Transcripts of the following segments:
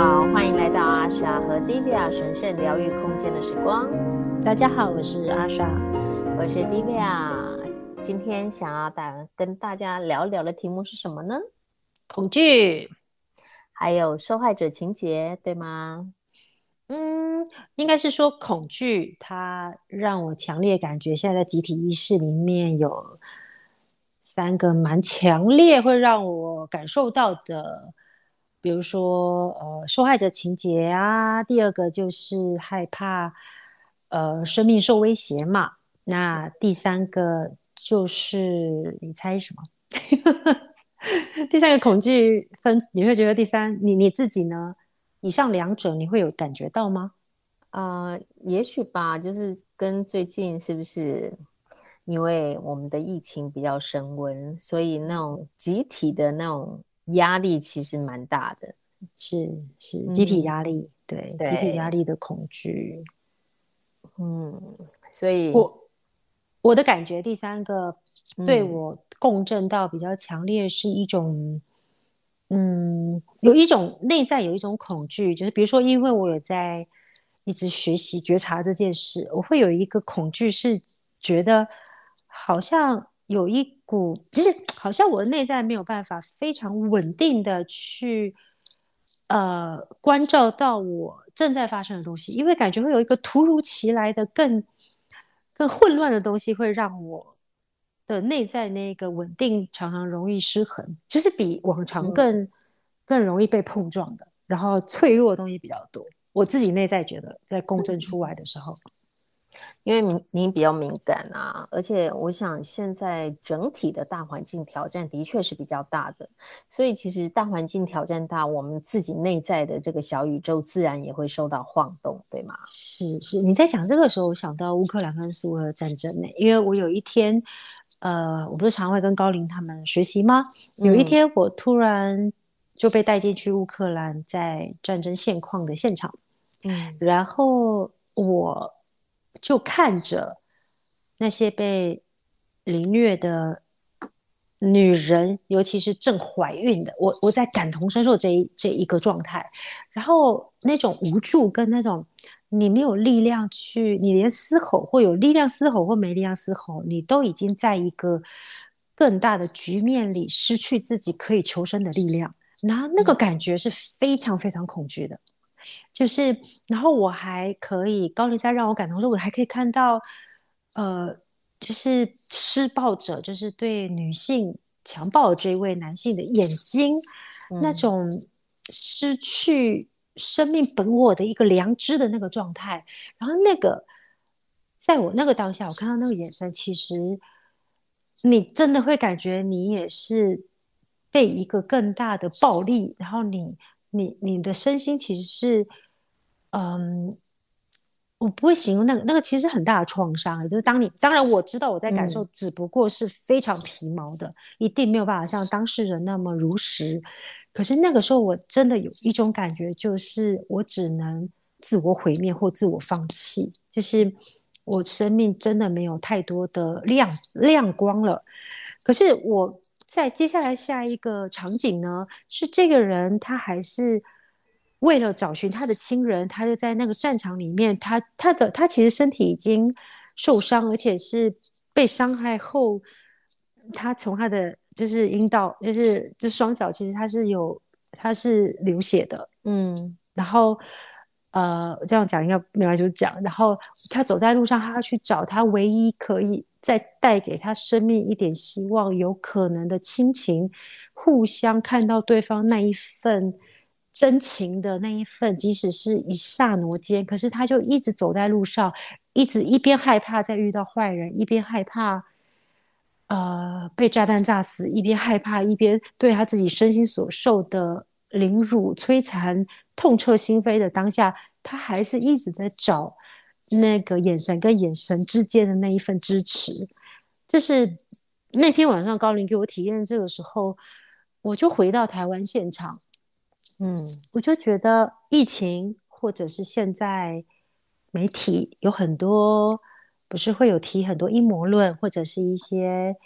好，欢迎来到阿莎和 Divya 神圣疗愈空间的时光。大家好，我是阿莎，我是 Divya。今天想要大跟大家聊聊的题目是什么呢？恐惧，还有受害者情节，对吗？嗯，应该是说恐惧，它让我强烈感觉，现在在集体意识里面有三个蛮强烈，会让我感受到的。比如说，呃，受害者情节啊，第二个就是害怕，呃，生命受威胁嘛。那第三个就是，你猜什么？第三个恐惧分，你会觉得第三，你你自己呢？以上两者你会有感觉到吗？呃，也许吧，就是跟最近是不是因为我们的疫情比较升温，所以那种集体的那种。压力其实蛮大的，是是集体压力，嗯、对，对集体压力的恐惧，嗯，所以我我的感觉，第三个对我共振到比较强烈，是一种，嗯，嗯，有一种内在有一种恐惧，就是比如说，因为我有在一直学习觉察这件事，我会有一个恐惧，是觉得好像有一股。其实好像我的内在没有办法非常稳定的去呃关照到我正在发生的东西，因为感觉会有一个突如其来的更更混乱的东西，会让我的内在那个稳定常常容易失衡，就是比往常更、嗯、更容易被碰撞的，然后脆弱的东西比较多。我自己内在觉得在共振出来的时候。因为您您比较敏感啊，而且我想现在整体的大环境挑战的确是比较大的，所以其实大环境挑战大，我们自己内在的这个小宇宙自然也会受到晃动，对吗？是是，你在讲这个时候，我想到乌克兰跟苏俄战争呢，因为我有一天，呃，我不是常会跟高林他们学习吗？有一天我突然就被带进去乌克兰在战争现况的现场，嗯，然后我。就看着那些被凌虐的女人，尤其是正怀孕的，我我在感同身受这一这一个状态，然后那种无助跟那种你没有力量去，你连嘶吼或有力量嘶吼或没力量嘶吼，你都已经在一个更大的局面里失去自己可以求生的力量，然后那个感觉是非常非常恐惧的。就是，然后我还可以高丽在让我感动说，我还可以看到，呃，就是施暴者，就是对女性强暴的这一位男性的眼睛，嗯、那种失去生命本我的一个良知的那个状态。然后那个，在我那个当下，我看到那个眼神，其实你真的会感觉你也是被一个更大的暴力，然后你。你你的身心其实是，嗯，我不会形容那个那个其实很大的创伤，就是当你当然我知道我在感受，只不过是非常皮毛的，嗯、一定没有办法像当事人那么如实。可是那个时候我真的有一种感觉，就是我只能自我毁灭或自我放弃，就是我生命真的没有太多的亮亮光了。可是我。在接下来下一个场景呢，是这个人他还是为了找寻他的亲人，他就在那个战场里面，他他的他其实身体已经受伤，而且是被伤害后，他从他的就是阴道，就是就双脚，其实他是有他是流血的，嗯，然后呃这样讲应该没关系，就讲，然后他走在路上，他要去找他唯一可以。再带给他生命一点希望，有可能的亲情，互相看到对方那一份真情的那一份，即使是一刹那间，可是他就一直走在路上，一直一边害怕再遇到坏人，一边害怕，呃，被炸弹炸死，一边害怕，一边对他自己身心所受的凌辱、摧残、痛彻心扉的当下，他还是一直在找。那个眼神跟眼神之间的那一份支持，就是那天晚上高林给我体验这个时候，我就回到台湾现场，嗯，我就觉得疫情或者是现在媒体有很多不是会有提很多阴谋论或者是一些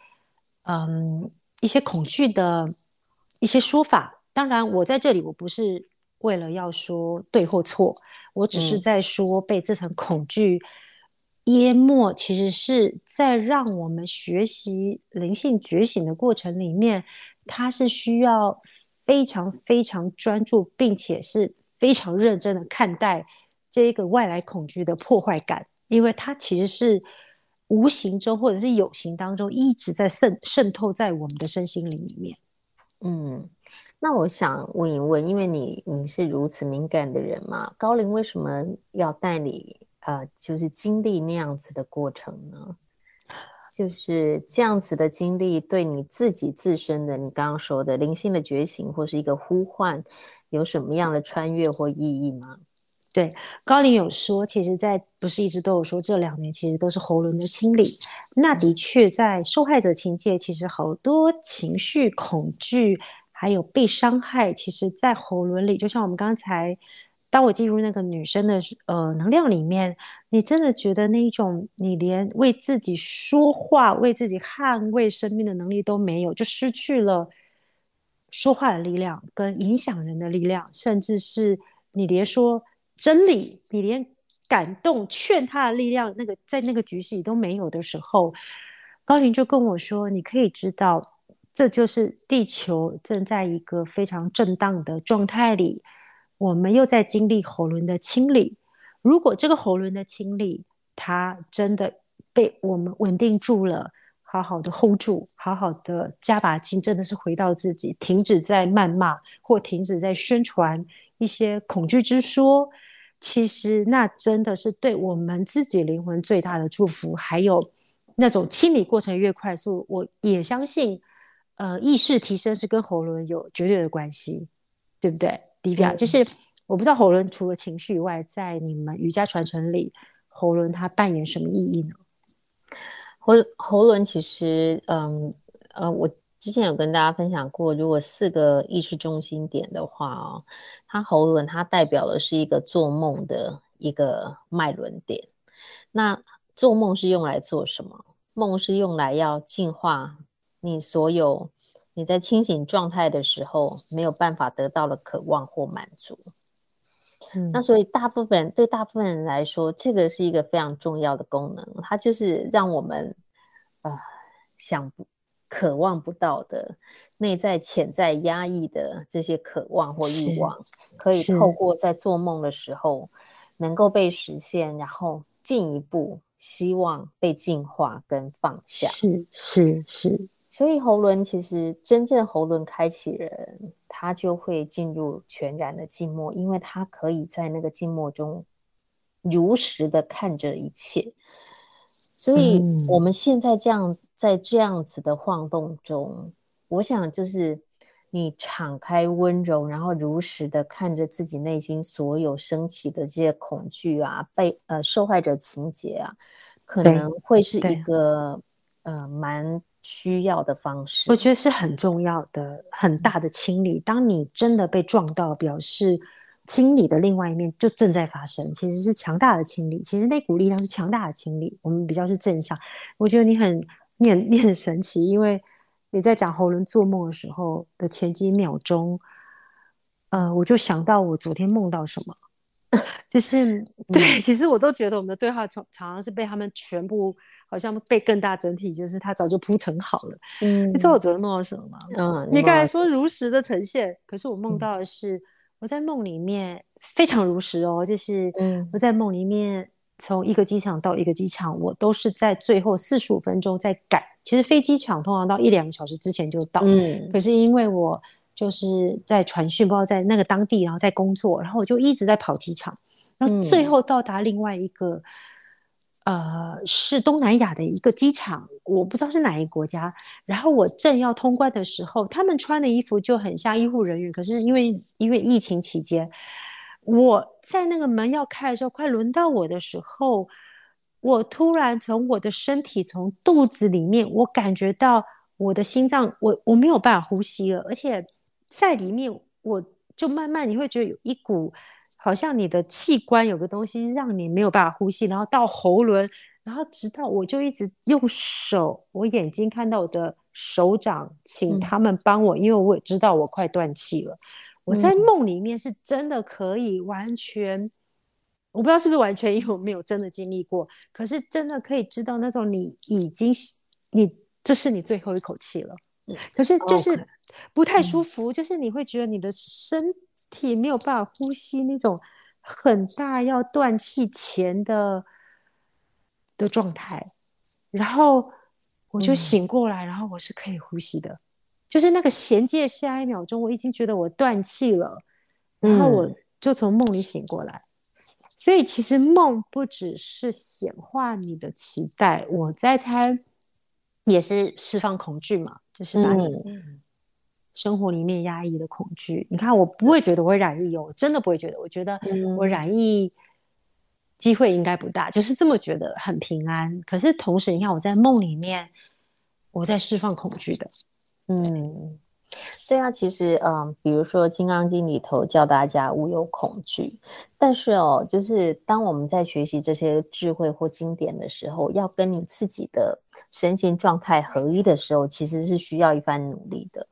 嗯一些恐惧的一些说法，当然我在这里我不是。为了要说对或错，我只是在说被这层恐惧淹没，嗯、其实是在让我们学习灵性觉醒的过程里面，它是需要非常非常专注，并且是非常认真的看待这个外来恐惧的破坏感，因为它其实是无形中或者是有形当中一直在渗渗透在我们的身心灵里面。嗯。那我想问一问，因为你你是如此敏感的人嘛，高龄为什么要带你呃，就是经历那样子的过程呢？就是这样子的经历对你自己自身的，你刚刚说的灵性的觉醒或是一个呼唤，有什么样的穿越或意义吗？对，高龄有说，其实在不是一直都有说，这两年其实都是喉咙的清理。那的确，在受害者情节，其实好多情绪恐惧。还有被伤害，其实，在喉轮里，就像我们刚才，当我进入那个女生的呃能量里面，你真的觉得那一种，你连为自己说话、为自己捍卫生命的能力都没有，就失去了说话的力量跟影响人的力量，甚至是你连说真理，你连感动劝他的力量，那个在那个局势里都没有的时候，高林就跟我说：“你可以知道。”这就是地球正在一个非常震荡的状态里，我们又在经历喉轮的清理。如果这个喉轮的清理，它真的被我们稳定住了，好好的 hold 住，好好的加把劲，真的是回到自己，停止在谩骂或停止在宣传一些恐惧之说。其实那真的是对我们自己灵魂最大的祝福。还有那种清理过程越快速，我也相信。呃，意识提升是跟喉轮有绝对的关系，对不对？Divya，就是我不知道喉轮除了情绪以外，在你们瑜伽传承里，喉轮它扮演什么意义呢？喉喉轮其实，嗯呃，我之前有跟大家分享过，如果四个意识中心点的话哦，它喉轮它代表的是一个做梦的一个脉轮点。那做梦是用来做什么？梦是用来要进化。你所有你在清醒状态的时候没有办法得到的渴望或满足，嗯，那所以大部分对大部分人来说，这个是一个非常重要的功能，它就是让我们呃想不渴望不到的内在潜在压抑的这些渴望或欲望，可以透过在做梦的时候能够被实现，然后进一步希望被净化跟放下，是是是。所以喉轮其实真正喉轮开启人，他就会进入全然的静默，因为他可以在那个静默中如实的看着一切。所以我们现在这样在这样子的晃动中，我想就是你敞开温柔，然后如实的看着自己内心所有升起的这些恐惧啊、被呃受害者情节啊，可能会是一个呃蛮。需要的方式，我觉得是很重要的、很大的清理。当你真的被撞到，表示清理的另外一面就正在发生，其实是强大的清理。其实那股力量是强大的清理。我们比较是正向。我觉得你很、你很、你很神奇，因为你在讲喉轮做梦的时候的前几秒钟，呃，我就想到我昨天梦到什么。就是对，其实我都觉得我们的对话常常常是被他们全部好像被更大整体，就是他早就铺陈好了。嗯，你知道我昨天梦到什么吗？嗯，你刚才说如实的呈现，可是我梦到的是我在梦里面非常如实哦，就是嗯，我在梦里面从一个机场到一个机场，我都是在最后四十五分钟在赶。其实飞机场通常到一两个小时之前就到，嗯，可是因为我。就是在传讯，不知道在那个当地，然后在工作，然后我就一直在跑机场，然后最后到达另外一个，嗯、呃，是东南亚的一个机场，我不知道是哪一个国家。然后我正要通关的时候，他们穿的衣服就很像医护人员，可是因为因为疫情期间，我在那个门要开的时候，快轮到我的时候，我突然从我的身体从肚子里面，我感觉到我的心脏，我我没有办法呼吸了，而且。在里面，我就慢慢你会觉得有一股，好像你的器官有个东西让你没有办法呼吸，然后到喉轮，然后直到我就一直用手，我眼睛看到我的手掌，请他们帮我，嗯、因为我也知道我快断气了，我在梦里面是真的可以完全，嗯、我不知道是不是完全，因为我没有真的经历过，可是真的可以知道那种你已经你这是你最后一口气了，嗯、可是就是不太舒服，嗯、就是你会觉得你的身体没有办法呼吸那种很大要断气前的的状态，然后我就醒过来，嗯、然后我是可以呼吸的。就是那个衔接，下一秒钟我已经觉得我断气了，然后我就从梦里醒过来。嗯、所以其实梦不只是显化你的期待，我在猜也是释放恐惧嘛，就是把你生活里面压抑的恐惧。嗯、你看，我不会觉得我会染疫哦，我真的不会觉得。我觉得我染疫机会应该不大，就是这么觉得很平安。可是同时，你看我在梦里面，我在释放恐惧的。嗯，对啊，其实，嗯，比如说《金刚经》里头教大家无有恐惧，但是哦，就是当我们在学习这些智慧或经典的时候，要跟你自己的身心状态合一的时候，其实是需要一番努力的。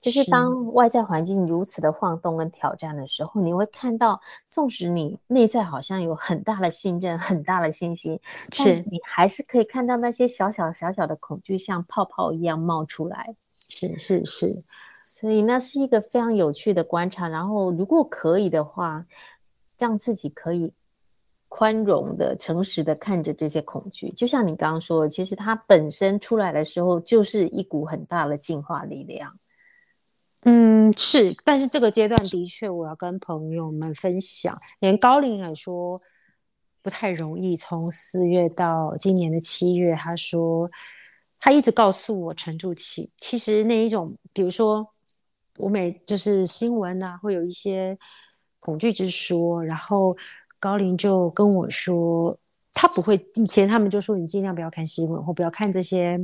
就是当外在环境如此的晃动跟挑战的时候，你会看到，纵使你内在好像有很大的信任、很大的信心，是你还是可以看到那些小小小小的恐惧像泡泡一样冒出来。是是是，所以那是一个非常有趣的观察。然后，如果可以的话，让自己可以宽容的、诚实的看着这些恐惧。就像你刚刚说的，其实它本身出来的时候，就是一股很大的进化力量。嗯，是。但是这个阶段的确，我要跟朋友们分享，连高龄来说不太容易。从四月到今年的七月，他说。他一直告诉我沉住气。其实那一种，比如说我每就是新闻啊，会有一些恐惧之说，然后高龄就跟我说，他不会。以前他们就说你尽量不要看新闻，或不要看这些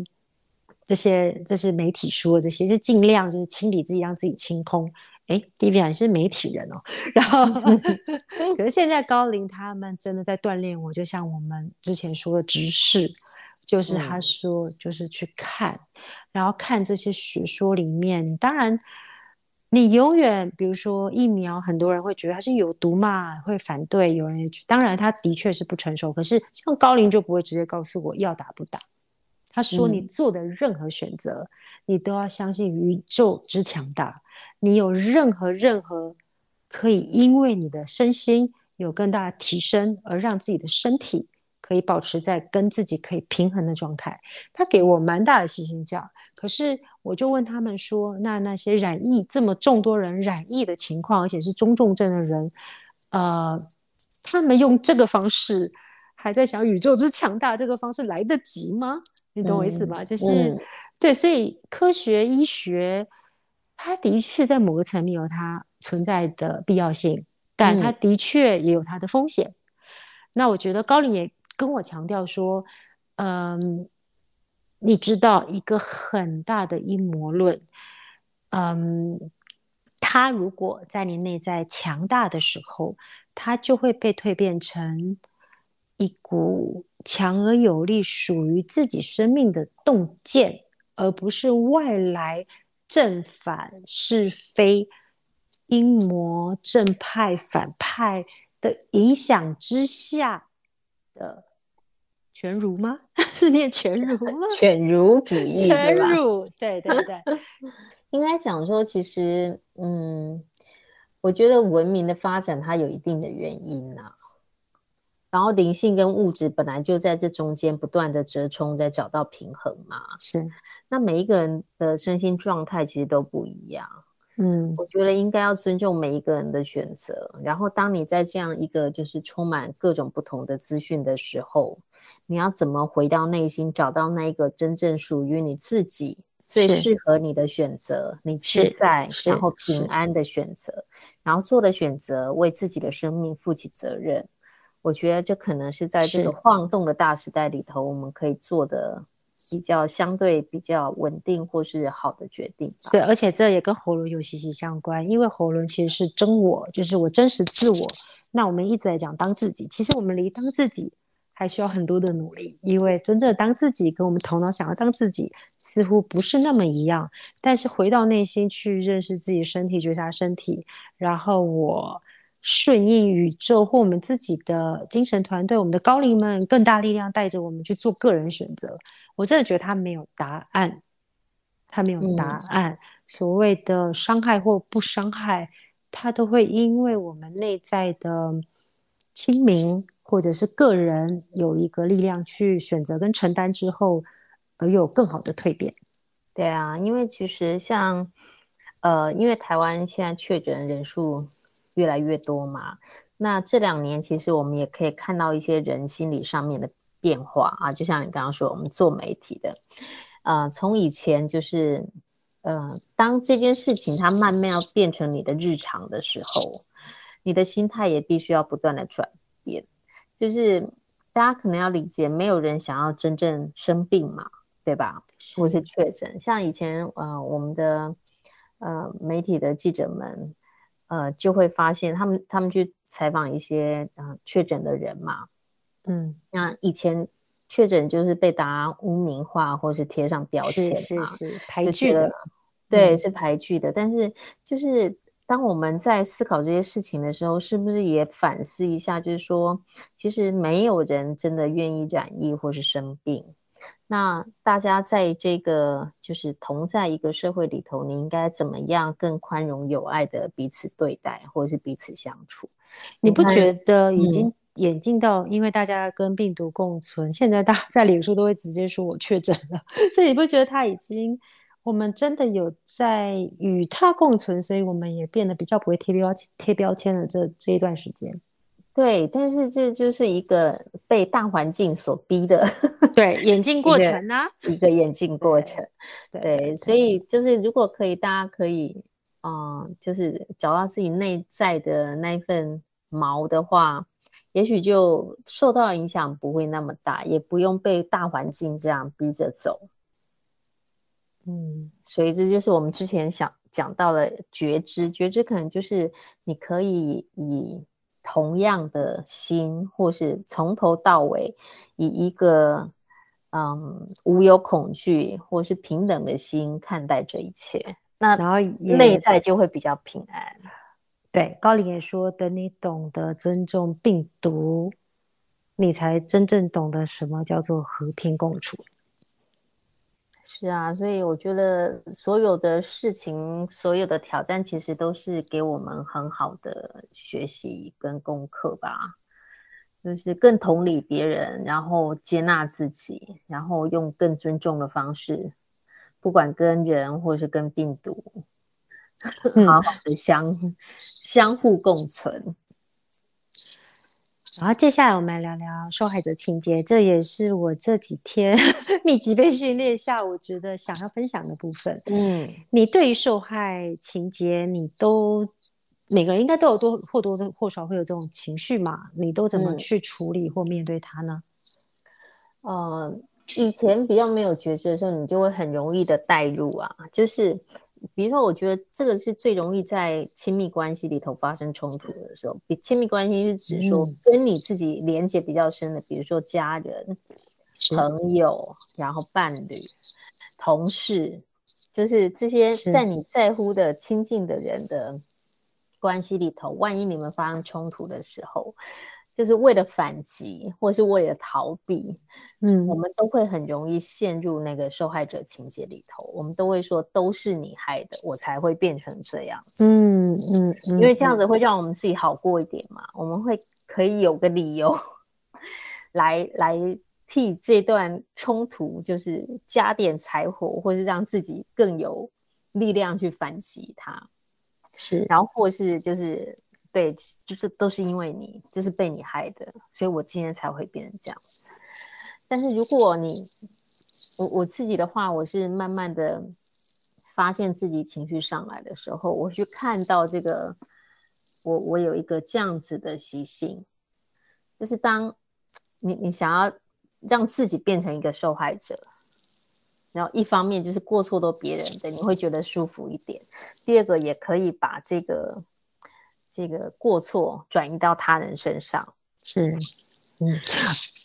这些这是媒体说这些，就尽量就是清理自己，让自己清空。哎，迪比亚是媒体人哦。然后，可是现在高龄他们真的在锻炼我，就像我们之前说的直视。就是他说，就是去看，嗯、然后看这些学说里面。当然，你永远，比如说疫苗，很多人会觉得它是有毒嘛，会反对。有人也当然，他的确是不成熟。可是像高龄就不会直接告诉我要打不打。他说，你做的任何选择，嗯、你都要相信宇宙之强大。你有任何任何可以因为你的身心有更大的提升，而让自己的身体。可以保持在跟自己可以平衡的状态，他给我蛮大的信心价。可是我就问他们说，那那些染疫这么众多人染疫的情况，而且是中重症的人，呃，他们用这个方式还在想宇宙之强大这个方式来得及吗？你懂我意思吧？嗯、就是、嗯、对，所以科学医学，它的确在某个层面有它存在的必要性，但它的确也有它的风险。嗯、那我觉得高林也。跟我强调说，嗯，你知道一个很大的阴谋论，嗯，它如果在你内在强大的时候，它就会被蜕变成一股强而有力、属于自己生命的洞见，而不是外来正反是非、阴谋正派反派的影响之下的。全儒吗？是念全儒吗？犬儒主义，全儒，对对对。应该讲说，其实，嗯，我觉得文明的发展它有一定的原因呐、啊。然后灵性跟物质本来就在这中间不断的折冲，在找到平衡嘛。是。那每一个人的身心状态其实都不一样。嗯，我觉得应该要尊重每一个人的选择。然后，当你在这样一个就是充满各种不同的资讯的时候，你要怎么回到内心，找到那一个真正属于你自己最适合你的选择，你自在然后平安的选择，然后做的选择为自己的生命负起责任。我觉得这可能是在这个晃动的大时代里头，我们可以做的。比较相对比较稳定或是好的决定，对，而且这也跟喉轮有息息相关，因为喉轮其实是真我，就是我真实自我。那我们一直在讲当自己，其实我们离当自己还需要很多的努力，因为真正当自己跟我们头脑想要当自己似乎不是那么一样。但是回到内心去认识自己身体，觉察身体，然后我顺应宇宙或我们自己的精神团队，我们的高龄们更大力量带着我们去做个人选择。我真的觉得他没有答案，他没有答案。嗯、所谓的伤害或不伤害，他都会因为我们内在的清明。或者是个人有一个力量去选择跟承担之后，而有更好的蜕变。对啊，因为其实像呃，因为台湾现在确诊人数越来越多嘛，那这两年其实我们也可以看到一些人心理上面的变化啊。就像你刚刚说，我们做媒体的，呃，从以前就是呃，当这件事情它慢慢要变成你的日常的时候，你的心态也必须要不断的转变。就是大家可能要理解，没有人想要真正生病嘛，对吧？或是确诊。像以前呃，我们的呃媒体的记者们呃，就会发现他们他们去采访一些呃确诊的人嘛，嗯，那以前确诊就是被大家污名化，或是贴上标签嘛，是是是排拒的，对，嗯、是排拒的。但是就是。当我们在思考这些事情的时候，是不是也反思一下？就是说，其实没有人真的愿意染疫或是生病。那大家在这个就是同在一个社会里头，你应该怎么样更宽容、有爱的彼此对待，或者是彼此相处？你不觉得已经演进到，嗯、因为大家跟病毒共存，现在大家在脸书都会直接说我确诊了，所以你不觉得他已经？我们真的有在与他共存，所以我们也变得比较不会贴标签、贴标签的这这一段时间。对，但是这就是一个被大环境所逼的，对，演进过程呢、啊，一个演进 过程。对，对对，所以就是如果可以，大家可以，嗯，就是找到自己内在的那一份毛的话，也许就受到影响不会那么大，也不用被大环境这样逼着走。嗯，所以这就是我们之前想讲到的觉知，觉知可能就是你可以以同样的心，或是从头到尾以一个嗯无有恐惧或是平等的心看待这一切，那然后内在就会比较平安。对，高灵也说，等你懂得尊重病毒，你才真正懂得什么叫做和平共处。是啊，所以我觉得所有的事情，所有的挑战，其实都是给我们很好的学习跟功课吧。就是更同理别人，然后接纳自己，然后用更尊重的方式，不管跟人或是跟病毒，好好的相、嗯、相互共存。然后接下来我们来聊聊受害者情节，这也是我这几天 密集被训练下，我觉得想要分享的部分。嗯，你对于受害情节，你都每个人应该都有多或多或少会有这种情绪嘛？你都怎么去处理或面对它呢？嗯、呃，以前比较没有觉知的时候，你就会很容易的带入啊，就是。比如说，我觉得这个是最容易在亲密关系里头发生冲突的时候。比亲密关系是指说跟你自己连接比较深的，比如说家人、朋友，然后伴侣、同事，就是这些在你在乎的亲近的人的关系里头，万一你们发生冲突的时候。就是为了反击，或是为了逃避，嗯，我们都会很容易陷入那个受害者情节里头。我们都会说，都是你害的，我才会变成这样子。嗯嗯，嗯，因为这样子会让我们自己好过一点嘛。我们会可以有个理由来来替这段冲突，就是加点柴火，或是让自己更有力量去反击它。是，然后或是就是。对，就是都是因为你，就是被你害的，所以我今天才会变成这样子。但是如果你，我我自己的话，我是慢慢的发现自己情绪上来的时候，我去看到这个，我我有一个这样子的习性，就是当你你想要让自己变成一个受害者，然后一方面就是过错都别人的，你会觉得舒服一点；第二个也可以把这个。这个过错转移到他人身上，是，嗯，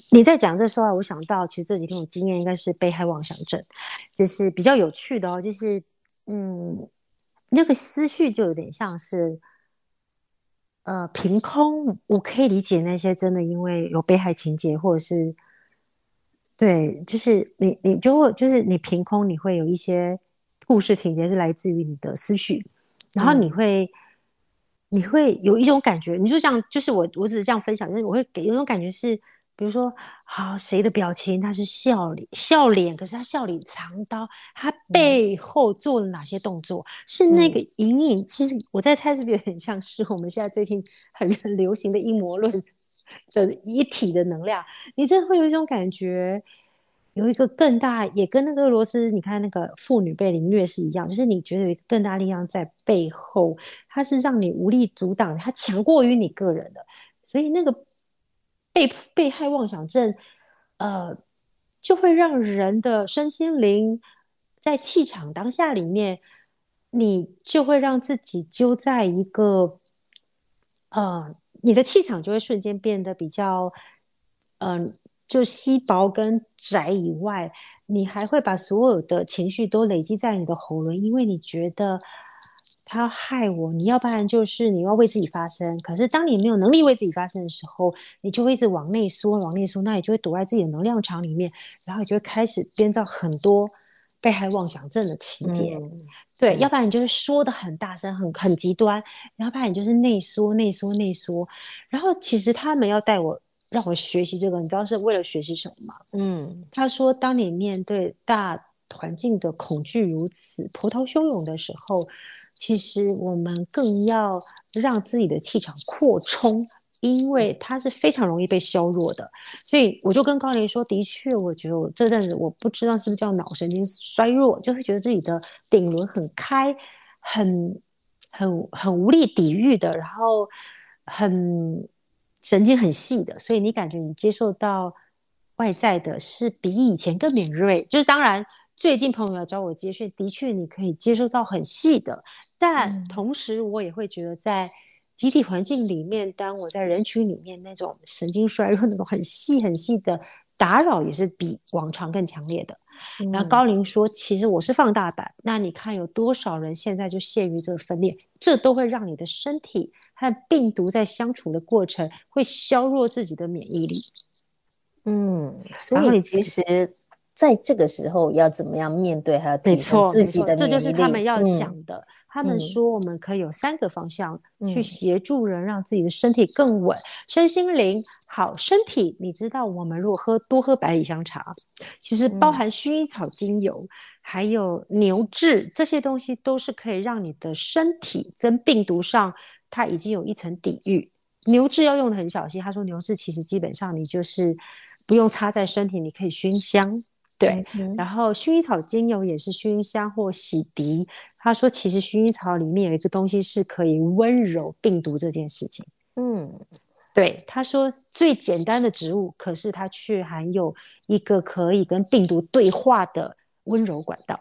你在讲这时候，我想到其实这几天我经验应该是被害妄想症，就是比较有趣的哦，就是嗯，那个思绪就有点像是呃凭空，我可以理解那些真的因为有被害情节或者是。对，就是你，你就会，就是你凭空，你会有一些故事情节是来自于你的思绪，然后你会，嗯、你会有一种感觉，你就这样，就是我，我只是这样分享，就是我会给有一种感觉是，比如说，好，谁的表情他是笑脸，笑脸，可是他笑脸藏刀，他背后做了哪些动作？嗯、是那个隐隐，其实我在猜，是不是有点像是我们现在最近很很流行的阴谋论？的一体的能量，你真的会有一种感觉，有一个更大，也跟那个俄罗斯，你看那个妇女被凌虐是一样，就是你觉得有一个更大力量在背后，它是让你无力阻挡，它强过于你个人的，所以那个被被害妄想症，呃，就会让人的身心灵在气场当下里面，你就会让自己揪在一个，呃。你的气场就会瞬间变得比较，嗯、就稀薄跟窄以外，你还会把所有的情绪都累积在你的喉咙，因为你觉得他要害我，你要不然就是你要为自己发声。可是当你没有能力为自己发声的时候，你就会一直往内缩，往内缩，那你就会躲在自己的能量场里面，然后你就会开始编造很多被害妄想症的情节。嗯对，要不然你就是说的很大声，很很极端；要不然你就是内缩、内缩、内缩。然后其实他们要带我，让我学习这个，你知道是为了学习什么吗？嗯，他说，当你面对大环境的恐惧如此波涛汹涌的时候，其实我们更要让自己的气场扩充。因为它是非常容易被削弱的，所以我就跟高林说：“的确，我觉得我这阵子我不知道是不是叫脑神经衰弱，就会觉得自己的顶轮很开，很很很无力抵御的，然后很神经很细的，所以你感觉你接受到外在的是比以前更敏锐。就是当然，最近朋友要找我接讯，的确你可以接受到很细的，但同时我也会觉得在。”集体环境里面，当我在人群里面，那种神经衰弱、那种很细很细的打扰，也是比往常更强烈的。然后高林说：“其实我是放大版，那你看有多少人现在就陷于这个分裂，这都会让你的身体和病毒在相处的过程会削弱自己的免疫力。”嗯，所以其实。在这个时候要怎么样面对，还有提升自己的，这就是他们要讲的。嗯、他们说我们可以有三个方向去协助人，让自己的身体更稳，嗯、身心灵好。身体，你知道，我们如果喝多喝百里香茶，其实包含薰衣草精油，嗯、还有牛至这些东西，都是可以让你的身体跟病毒上，它已经有一层抵御。牛至要用的很小心。他说牛至其实基本上你就是不用擦在身体，你可以熏香。对，然后薰衣草精油也是熏香或洗涤。他说，其实薰衣草里面有一个东西是可以温柔病毒这件事情。嗯，对，他说最简单的植物，可是它却含有一个可以跟病毒对话的温柔管道。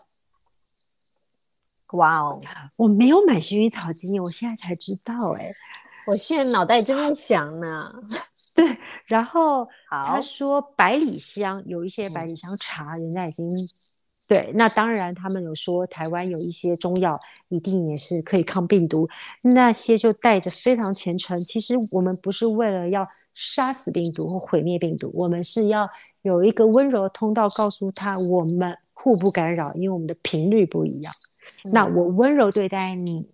哇哦，我没有买薰衣草精油，我现在才知道哎、欸，我现在脑袋正在想呢。对，然后他说百里香有一些百里香茶，人家已经对。那当然，他们有说台湾有一些中药，一定也是可以抗病毒。那些就带着非常虔诚。其实我们不是为了要杀死病毒或毁灭病毒，我们是要有一个温柔的通道，告诉他我们互不干扰，因为我们的频率不一样。嗯、那我温柔对待你，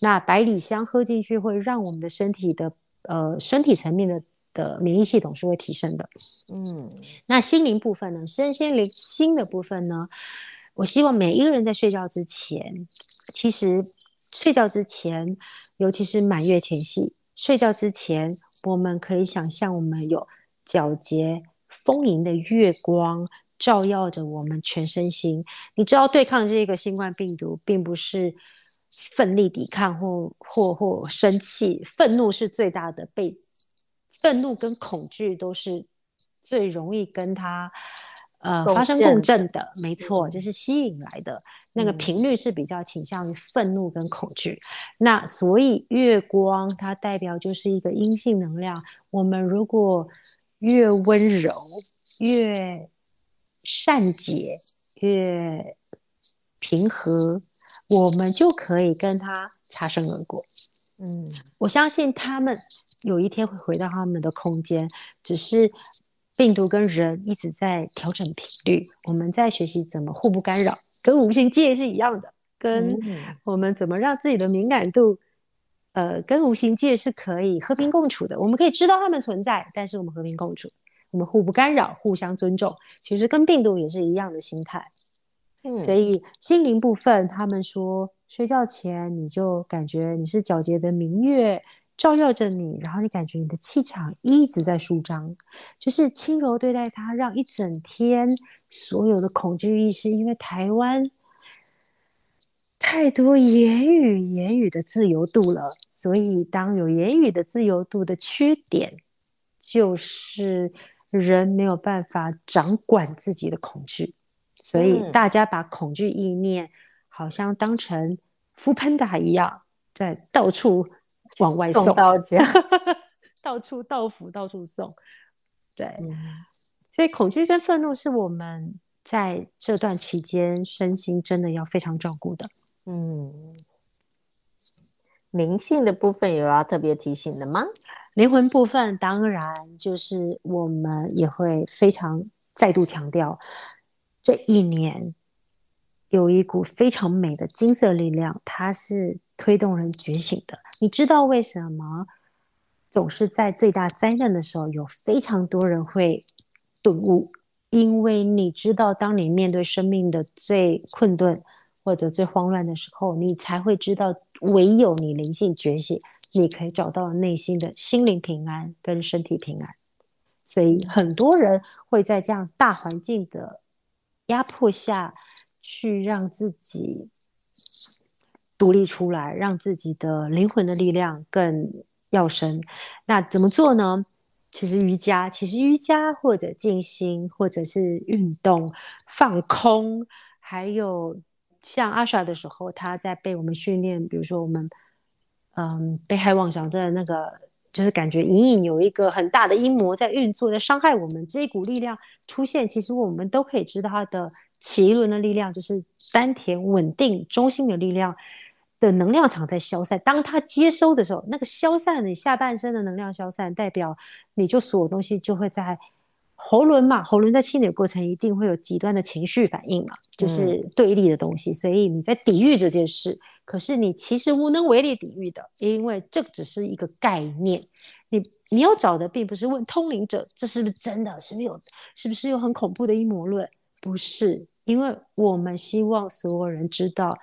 那百里香喝进去会让我们的身体的呃身体层面的。的免疫系统是会提升的，嗯，那心灵部分呢？身心灵心的部分呢？我希望每一个人在睡觉之前，其实睡觉之前，尤其是满月前夕，睡觉之前，我们可以想象我们有皎洁丰盈的月光照耀着我们全身心。你知道，对抗这个新冠病毒，并不是奋力抵抗或或或生气，愤怒是最大的被。愤怒跟恐惧都是最容易跟他呃发生共振的，没错，就是吸引来的那个频率是比较倾向于愤怒跟恐惧。嗯、那所以月光它代表就是一个阴性能量。我们如果越温柔、越善解、越平和，我们就可以跟他擦身而过。嗯，我相信他们有一天会回到他们的空间，只是病毒跟人一直在调整频率。我们在学习怎么互不干扰，跟无形界是一样的，跟我们怎么让自己的敏感度。呃，跟无形界是可以和平共处的。我们可以知道他们存在，但是我们和平共处，我们互不干扰，互相尊重。其实跟病毒也是一样的心态。嗯，所以心灵部分，他们说睡觉前你就感觉你是皎洁的明月照耀着你，然后你感觉你的气场一直在舒张，就是轻柔对待它，让一整天所有的恐惧意识，因为台湾。太多言语，言语的自由度了。所以，当有言语的自由度的缺点，就是人没有办法掌管自己的恐惧。所以，大家把恐惧意念好像当成 foodpanda 一样，在到处往外送，送到家，到处到府，到处送。对，嗯、所以恐惧跟愤怒是我们在这段期间身心真的要非常照顾的。嗯，灵性的部分有要特别提醒的吗？灵魂部分当然就是我们也会非常再度强调，这一年有一股非常美的金色力量，它是推动人觉醒的。你知道为什么总是在最大灾难的时候有非常多人会顿悟？因为你知道，当你面对生命的最困顿。或者最慌乱的时候，你才会知道，唯有你灵性觉醒，你可以找到内心的心灵平安跟身体平安。所以很多人会在这样大环境的压迫下去让自己独立出来，让自己的灵魂的力量更要深。那怎么做呢？其实瑜伽，其实瑜伽或者静心，或者是运动、放空，还有。像阿莎的时候，他在被我们训练，比如说我们，嗯，被害妄想症那个，就是感觉隐隐有一个很大的阴谋在运作，在伤害我们。这一股力量出现，其实我们都可以知道，它的脐轮的力量就是丹田稳定中心的力量的能量场在消散。当它接收的时候，那个消散，你下半身的能量消散，代表你就所有东西就会在。喉轮嘛，喉轮在清理过程一定会有极端的情绪反应嘛，就是对立的东西，嗯、所以你在抵御这件事，可是你其实无能为力抵御的，因为这只是一个概念。你你要找的并不是问通灵者，这是不是真的？是不是有？是不是有很恐怖的阴谋论？不是，因为我们希望所有人知道，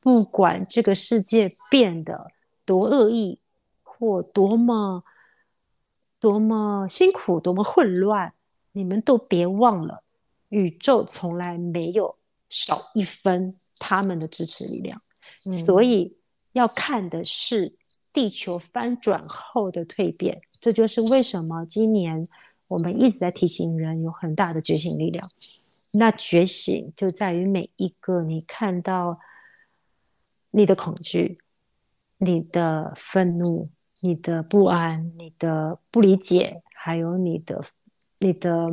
不管这个世界变得多恶意或多么。多么辛苦，多么混乱，你们都别忘了，宇宙从来没有少一分他们的支持力量。嗯、所以要看的是地球翻转后的蜕变。这就是为什么今年我们一直在提醒人有很大的觉醒力量。那觉醒就在于每一个你看到你的恐惧、你的愤怒。你的不安，你的不理解，还有你的、你的、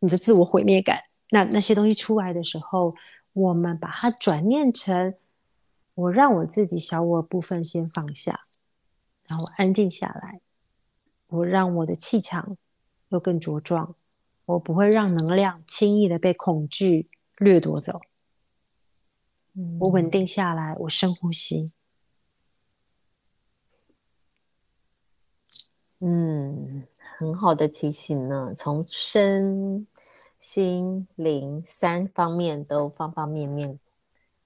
你的自我毁灭感，那那些东西出来的时候，我们把它转念成：我让我自己小我部分先放下，然后安静下来，我让我的气场又更茁壮，我不会让能量轻易的被恐惧掠夺走。嗯，我稳定下来，我深呼吸。嗯，很好的提醒呢。从身心灵三方面都方方面面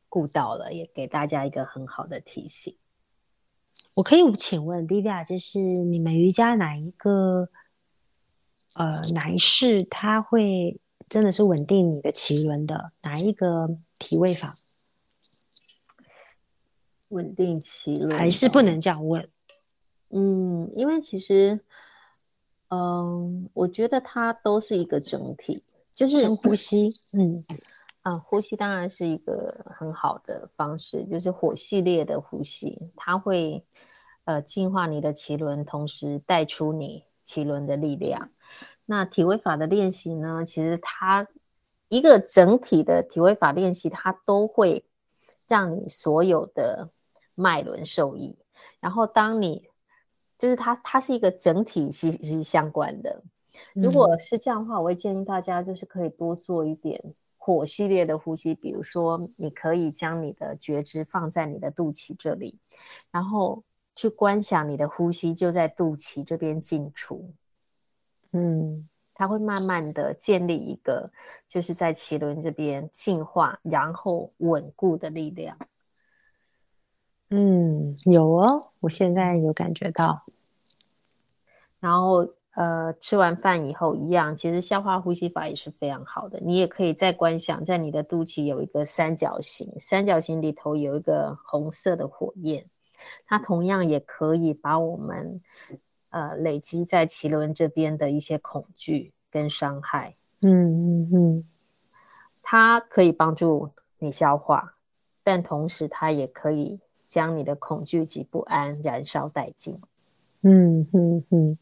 顾到了，也给大家一个很好的提醒。我可以请问 Divya，就是你们瑜伽哪一个呃哪一式，它会真的是稳定你的脐轮的哪一个体位法？稳定脐轮还是不能这样问？嗯，因为其实，嗯，我觉得它都是一个整体，就是深呼吸，嗯，啊，呼吸当然是一个很好的方式，就是火系列的呼吸，它会呃净化你的脐轮，同时带出你脐轮的力量。那体位法的练习呢，其实它一个整体的体位法练习，它都会让你所有的脉轮受益。然后当你就是它，它是一个整体息息相关的。如果是这样的话，我会建议大家就是可以多做一点火系列的呼吸，比如说你可以将你的觉知放在你的肚脐这里，然后去观想你的呼吸就在肚脐这边进出。嗯，它会慢慢的建立一个就是在脐轮这边进化然后稳固的力量。嗯，有哦，我现在有感觉到，然后。呃，吃完饭以后一样，其实消化呼吸法也是非常好的。你也可以再观想，在你的肚脐有一个三角形，三角形里头有一个红色的火焰，它同样也可以把我们呃累积在脐轮这边的一些恐惧跟伤害，嗯嗯嗯，它可以帮助你消化，但同时它也可以将你的恐惧及不安燃烧殆尽，嗯嗯嗯。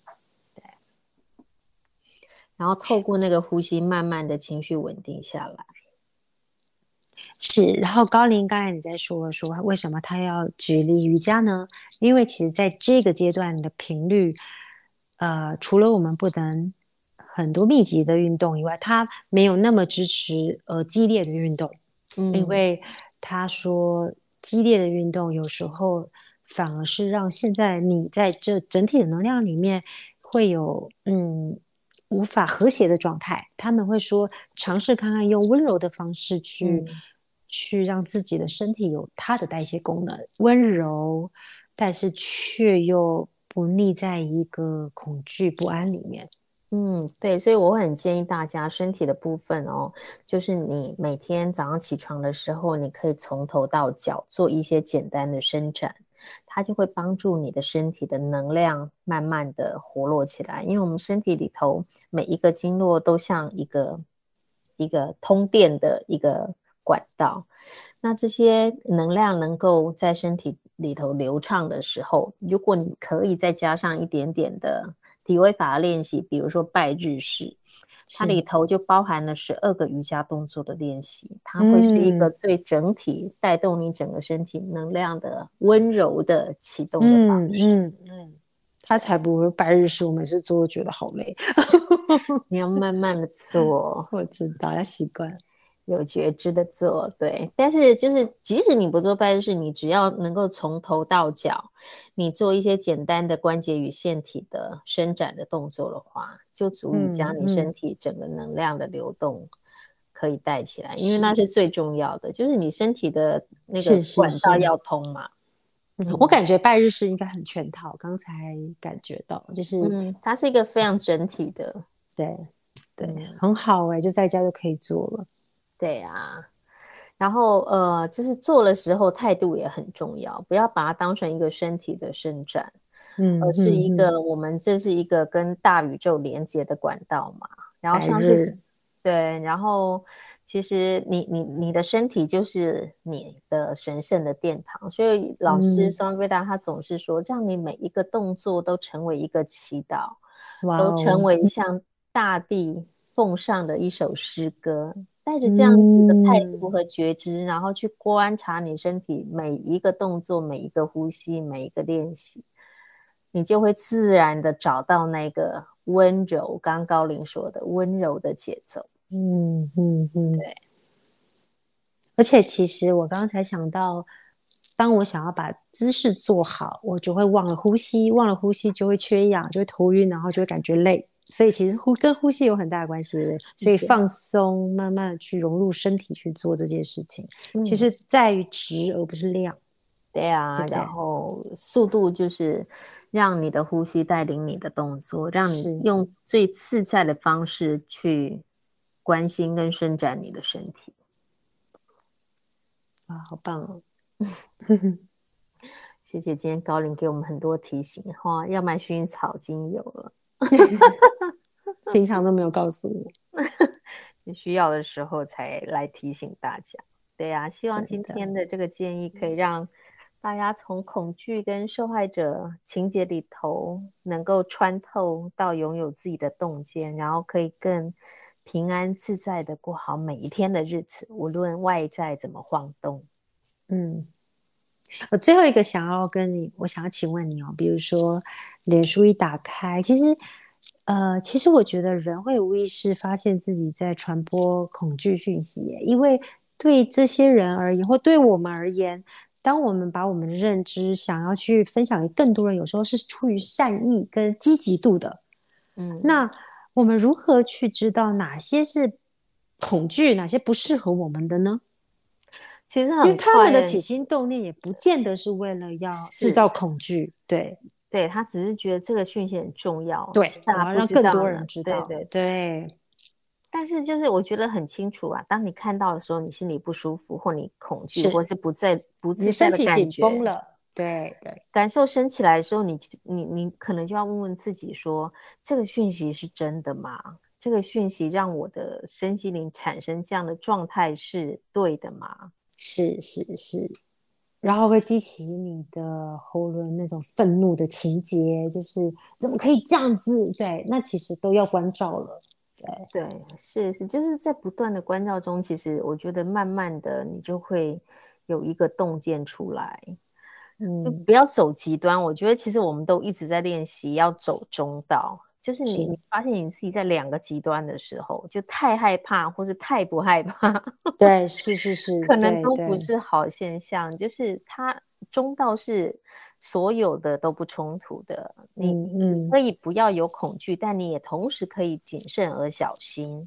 然后透过那个呼吸，慢慢的情绪稳定下来。是，然后高林刚才你在说说为什么他要举例瑜伽呢？因为其实在这个阶段的频率，呃，除了我们不能很多密集的运动以外，他没有那么支持呃激烈的运动。嗯，因为他说激烈的运动有时候反而是让现在你在这整体的能量里面会有嗯。无法和谐的状态，他们会说尝试看看用温柔的方式去、嗯、去让自己的身体有它的代谢功能，温柔，但是却又不腻在一个恐惧不安里面。嗯，对，所以我很建议大家身体的部分哦，就是你每天早上起床的时候，你可以从头到脚做一些简单的伸展。它就会帮助你的身体的能量慢慢的活络起来，因为我们身体里头每一个经络都像一个一个通电的一个管道，那这些能量能够在身体里头流畅的时候，如果你可以再加上一点点的体位法练习，比如说拜日式。它里头就包含了十二个瑜伽动作的练习，它会是一个最整体带动你整个身体能量的温柔的启动的方式。嗯嗯，嗯，它才不会拜日式，我每次做都觉得好累。你要慢慢的做，我知道要习惯。有觉知的做，对，但是就是即使你不做拜日式，你只要能够从头到脚，你做一些简单的关节与腺体的伸展的动作的话，就足以将你身体整个能量的流动可以带起来，嗯嗯、因为那是。最重要的，就是你身体的那个管道要通嘛。是是是，嗯，我感觉拜日式应该很全套，刚才感觉到就是，嗯，它是一个非常整体的，对对，嗯，很好哎，欸，就在家就可以做了。对啊，然后呃，就是做的时候态度也很重要，不要把它当成一个身体的伸展，嗯，而是一个、嗯、我们这是一个跟大宇宙连接的管道嘛。然后上次对，然后其实你你你的身体就是你的神圣的殿堂，所以老师桑维达他总是说，让你每一个动作都成为一个祈祷，都成为向大地奉上的一首诗歌。带着这样子的态度和觉知，嗯，然后去观察你身体每一个动作、每一个呼吸、每一个练习，你就会自然的找到那个温柔。刚刚高林说的温柔的节奏。嗯嗯嗯，对。而且其实我刚才想到，当我想要把姿势做好，我就会忘了呼吸，忘了呼吸就会缺氧，就会头晕，然后就会感觉累。所以其实呼跟呼吸有很大的关系，所以放松，慢慢的去融入身体去做这件事情，嗯、其实在于质而不是量。对啊，对对，然后速度就是让你的呼吸带领你的动作，让你用最自在的方式去关心跟伸展你的身体。啊，好棒哦！谢谢今天高林给我们很多提醒哈，要买薰衣草精油了。平常都没有告诉我，你需要的时候才来提醒大家。对呀、啊，希望今天的这个建议可以让大家从恐惧跟受害者情节里头能够穿透到拥有自己的洞见，然后可以更平安自在的过好每一天的日子，无论外在怎么晃动。嗯。我最后一个想要跟你，我想要请问你哦，比如说，脸书一打开，其实，呃，其实我觉得人会无意识发现自己在传播恐惧讯息，因为对这些人而言，或对我们而言，当我们把我们的认知想要去分享给更多人，有时候是出于善意跟积极度的，嗯，那我们如何去知道哪些是恐惧，哪些不适合我们的呢？其实很，因为他们的起心动念也不见得是为了要制造恐惧，对，对，他只是觉得这个讯息很重要，对，想让更多人知道，对对对。但是就是我觉得很清楚啊，当你看到的时候，你心里不舒服，或你恐惧，或是不在不自在的感觉，身体紧绷了，对对，感受升起来的时候，你你你可能就要问问自己说，这个讯息是真的吗？这个讯息让我的身心灵产生这样的状态是对的吗？是是是，然后会激起你的喉咙那种愤怒的情节，就是怎么可以这样子？对，那其实都要关照了。对对，是是，就是在不断的关照中，其实我觉得慢慢的你就会有一个洞见出来。嗯，就不要走极端。我觉得其实我们都一直在练习要走中道。就是你，你发现你自己在两个极端的时候，就太害怕或是太不害怕，对，是是是，可能都不是好现象。就是它中道是所有的都不冲突的，你你可以不要有恐惧，嗯，但你也同时可以谨慎而小心，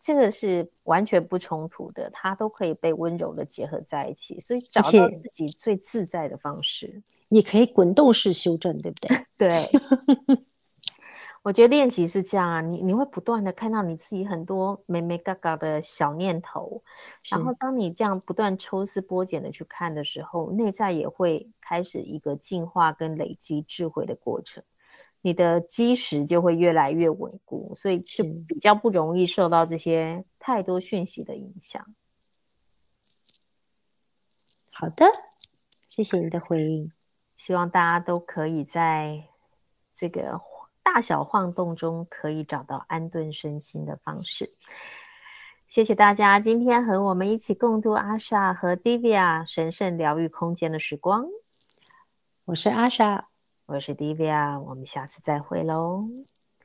这个是完全不冲突的，它都可以被温柔的结合在一起，所以找到自己最自在的方式，你可以滚动式修正，对不对？对。我觉得练习是这样啊，你你会不断的看到你自己很多眉眉角角的小念头，然后当你这样不断抽丝剥茧的去看的时候，内在也会开始一个进化跟累积智慧的过程，你的基石就会越来越稳固，所以是比较不容易受到这些太多讯息的影响。好的，谢谢你的回应，希望大家都可以在这个。大小晃动中可以找到安顿身心的方式。谢谢大家今天和我们一起共度阿莎和 Divya 神圣疗愈空间的时光。我是阿莎，我是 Divya，我们下次再会喽，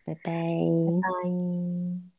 拜拜。拜拜。